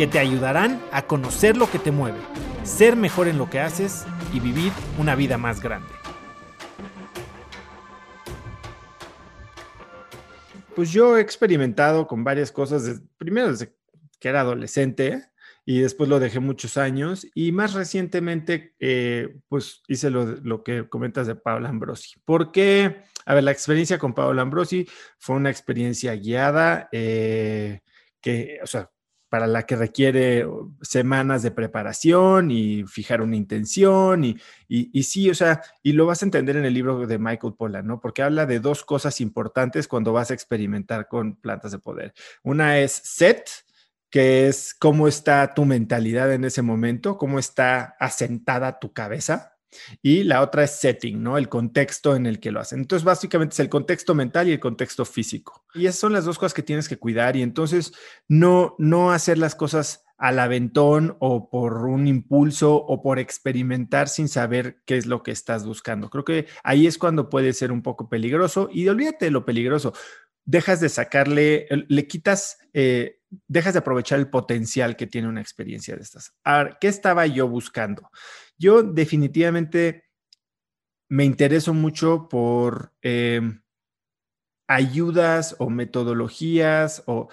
que te ayudarán a conocer lo que te mueve, ser mejor en lo que haces y vivir una vida más grande. Pues yo he experimentado con varias cosas, primero desde que era adolescente y después lo dejé muchos años y más recientemente eh, pues hice lo, que comentas de Paolo Ambrosi. ¿Por qué? A ver, la experiencia con Paolo Ambrosi fue una experiencia guiada eh, que, o sea, para la que requiere semanas de preparación y fijar una intención y, y, sí, o sea, y lo vas a entender en el libro de Michael Pollan, ¿no? Porque habla de dos cosas importantes cuando vas a experimentar con plantas de poder. Una es set, que es cómo está tu mentalidad en ese momento, cómo está asentada tu cabeza, y la otra es setting, ¿no? El contexto en el que lo hacen. Entonces, básicamente es el contexto mental y el contexto físico. Y esas son las dos cosas que tienes que cuidar y entonces no, no hacer las cosas al aventón o por un impulso o por experimentar sin saber qué es lo que estás buscando. Creo que ahí es cuando puede ser un poco peligroso y olvídate de lo peligroso. Dejas de sacarle, le quitas, eh, dejas de aprovechar el potencial que tiene una experiencia de estas. Ahora, ¿qué estaba yo buscando? Yo definitivamente me intereso mucho por em, ayudas o metodologías o,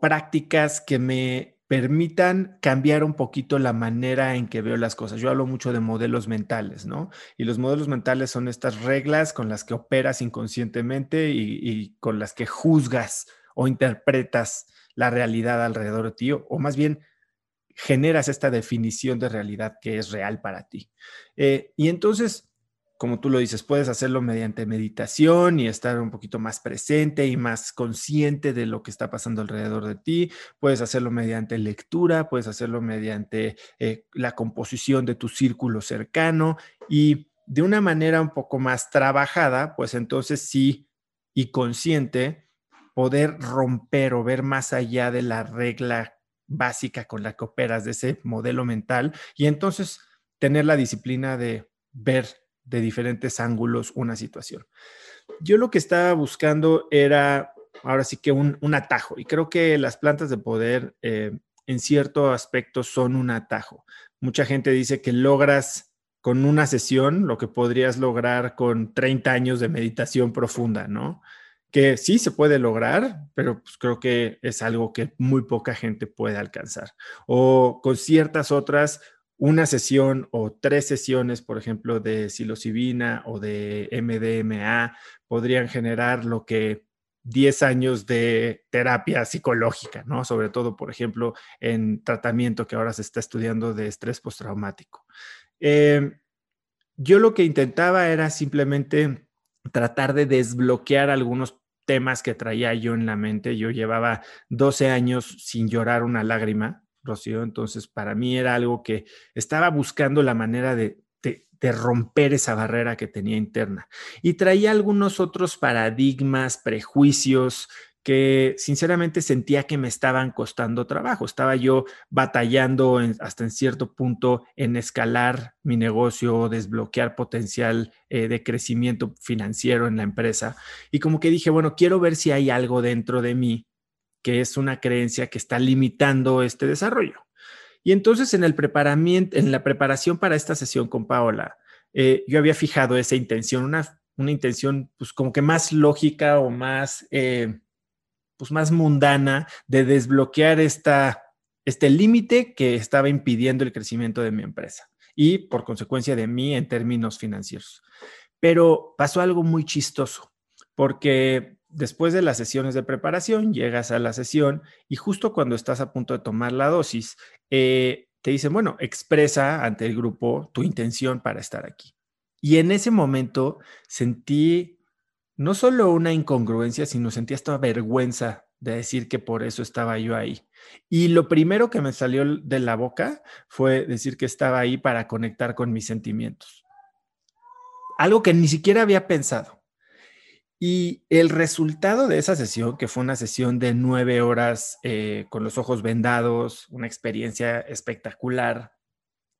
prácticas que me permitan cambiar un poquito la manera en que veo las cosas. Yo hablo mucho de modelos mentales, ¿no? Y los modelos mentales son estas reglas con las que operas inconscientemente y, con las que juzgas o interpretas la realidad alrededor de ti, o más bien generas esta definición de realidad que es real para ti. Eh, y entonces, como tú lo dices, puedes hacerlo mediante meditación y estar un poquito más presente y más consciente de lo que está pasando alrededor de ti. Puedes hacerlo mediante lectura, puedes hacerlo mediante eh, la composición de tu círculo cercano y de una manera un poco más trabajada, pues entonces sí y consciente poder romper o ver más allá de la regla básica con la que operas, de ese modelo mental, y entonces tener la disciplina de ver de diferentes ángulos una situación. Yo lo que estaba buscando era, ahora sí que un, atajo, y creo que las plantas de poder eh, en cierto aspecto son un atajo. Mucha gente dice que logras con una sesión lo que podrías lograr con 30 años de meditación profunda, ¿no? que sí se puede lograr, pero pues creo que es algo que muy poca gente puede alcanzar. O con ciertas otras, una sesión o tres sesiones, por ejemplo, de psilocibina o de MDMA, podrían generar lo que 10 años de terapia psicológica, ¿no? Sobre todo, por ejemplo, en tratamiento que ahora se está estudiando de estrés postraumático. Em, yo lo que intentaba era simplemente tratar de desbloquear algunos temas que traía yo en la mente. Yo llevaba 12 años sin llorar una lágrima, Rocío, entonces para mí era algo que estaba buscando la manera de, romper esa barrera que tenía interna. Y traía algunos otros paradigmas, prejuicios, que sinceramente sentía que me estaban costando trabajo. Estaba yo batallando hasta en cierto punto en escalar mi negocio, desbloquear potencial eh, de crecimiento financiero en la empresa. Y como que dije, bueno, quiero ver si hay algo dentro de mí que es una creencia que está limitando este desarrollo. Y entonces en, el preparamiento, en la preparación para esta sesión con Paola, eh, yo había fijado esa intención, una, una intención pues como que más lógica o más... Eh, pues, más mundana de desbloquear esta, este límite que estaba impidiendo el crecimiento de mi empresa y por consecuencia de mí en términos financieros. Pero pasó algo muy chistoso, porque después de las sesiones de preparación, llegas a la sesión y justo cuando estás a punto de tomar la dosis, eh, te dicen, bueno, expresa ante el grupo tu intención para estar aquí. Y en ese momento sentí no solo una incongruencia, sino sentía esta vergüenza de decir que por eso estaba yo ahí. Y lo primero que me salió de la boca fue decir que estaba ahí para conectar con mis sentimientos. Algo que ni siquiera había pensado. Y el resultado de esa sesión, que fue una sesión de nueve horas eh, con los ojos vendados, una experiencia espectacular,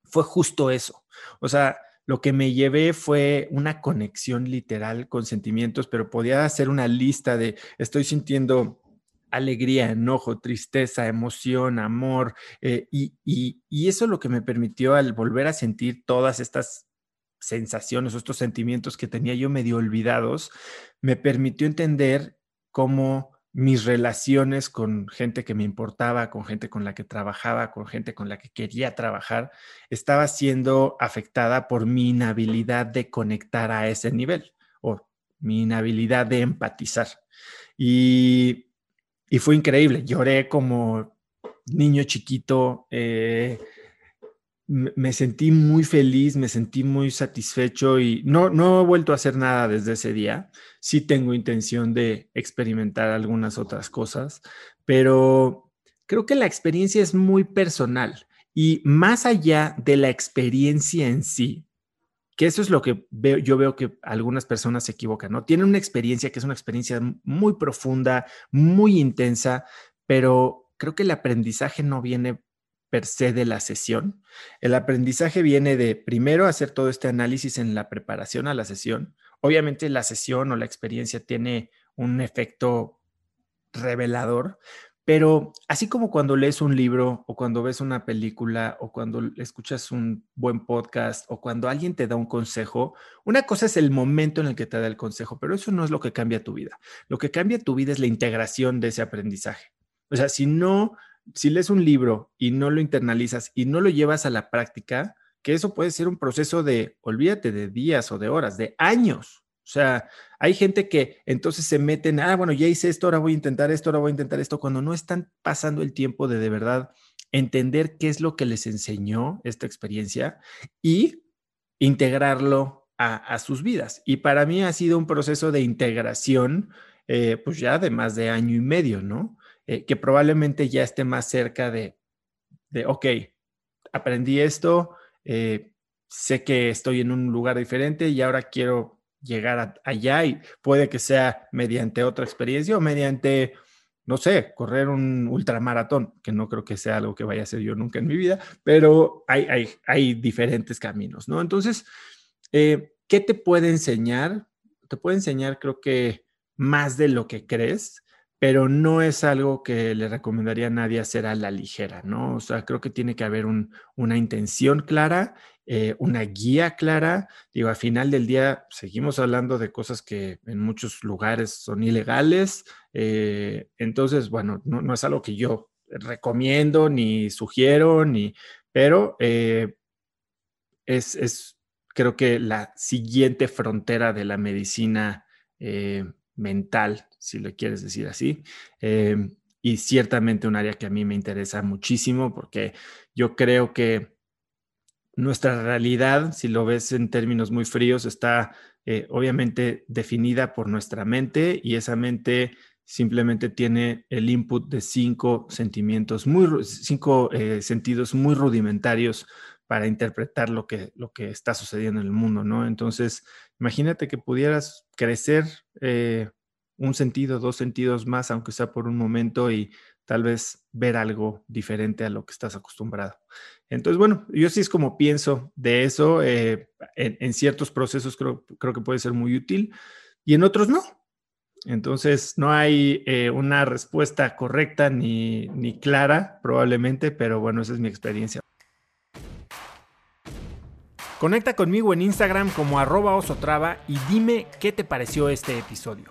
fue justo eso. O sea, lo que me llevé fue una conexión literal con sentimientos, pero podía hacer una lista de estoy sintiendo alegría, enojo, tristeza, emoción, amor, eh, y, y, eso es lo que me permitió al volver a sentir todas estas sensaciones, estos sentimientos que tenía yo medio olvidados, me permitió entender cómo mis relaciones con gente que me importaba, con gente con la que trabajaba, con gente con la que quería trabajar, estaba siendo afectada por mi inhabilidad de conectar a ese nivel o mi inhabilidad de empatizar. Y, fue increíble, lloré como niño chiquito. Eh, me sentí muy feliz, me sentí muy satisfecho y no, no he vuelto a hacer nada desde ese día. Sí tengo intención de experimentar algunas otras cosas, pero creo que la experiencia es muy personal y más allá de la experiencia en sí, que eso es lo que veo, yo veo que algunas personas se equivocan, ¿no? Tienen una experiencia que es una experiencia muy profunda, muy intensa, pero creo que el aprendizaje no viene per se de la sesión. El aprendizaje viene de primero hacer todo este análisis en la preparación a la sesión. Obviamente la sesión o la experiencia tiene un efecto revelador, pero así como cuando lees un libro o cuando ves una película o cuando escuchas un buen podcast o cuando alguien te da un consejo, una cosa es el momento en el que te da el consejo, pero eso no es lo que cambia tu vida. Lo que cambia tu vida es la integración de ese aprendizaje. O sea, si no si lees un libro y no lo internalizas y no lo llevas a la práctica, que eso puede ser un proceso de, olvídate, de días o de horas, de años. O sea, hay gente que entonces se meten, ah, bueno, ya hice esto, ahora voy a intentar esto, ahora voy a intentar esto, cuando no están pasando el tiempo de de verdad entender qué es lo que les enseñó esta experiencia y integrarlo a, sus vidas. Y para mí ha sido un proceso de integración, eh, pues ya de más de año y medio, ¿no? Eh, que probablemente ya esté más cerca de, de ok, aprendí esto, eh, sé que estoy en un lugar diferente y ahora quiero llegar allá y puede que sea mediante otra experiencia o mediante, no sé, correr un ultramaratón, que no creo que sea algo que vaya a hacer yo nunca en mi vida, pero hay, hay, hay diferentes caminos, ¿no? Entonces, eh, ¿qué te puede enseñar? Te puede enseñar, creo que más de lo que crees pero no es algo que le recomendaría a nadie hacer a la ligera, ¿no? O sea, creo que tiene que haber una intención clara, eh, una guía clara. Digo, al final del día seguimos hablando de cosas que en muchos lugares son ilegales. Eh, entonces, bueno, no, es algo que yo recomiendo ni sugiero, ni, pero eh, es, es, creo que la siguiente frontera de la medicina mental, si lo quieres decir así. Em, y ciertamente un área que a mí me interesa muchísimo porque yo creo que nuestra realidad, si lo ves en términos muy fríos, está eh, obviamente definida por nuestra mente y esa mente simplemente tiene el input de cinco sentimientos, muy, cinco eh, sentidos muy rudimentarios para interpretar lo que, lo que está sucediendo en el mundo, ¿no? Entonces, imagínate que pudieras crecer eh, un sentido, dos sentidos más, aunque sea por un momento, y tal vez ver algo diferente a lo que estás acostumbrado. Entonces, bueno, yo sí es como pienso de eso. Eh, en, ciertos procesos creo, creo, que puede ser muy útil y en otros no. Entonces, no hay eh, una respuesta correcta ni, ni clara, probablemente, pero bueno, esa es mi experiencia. Conecta conmigo en Instagram como arroba osotrava y dime qué te pareció este episodio.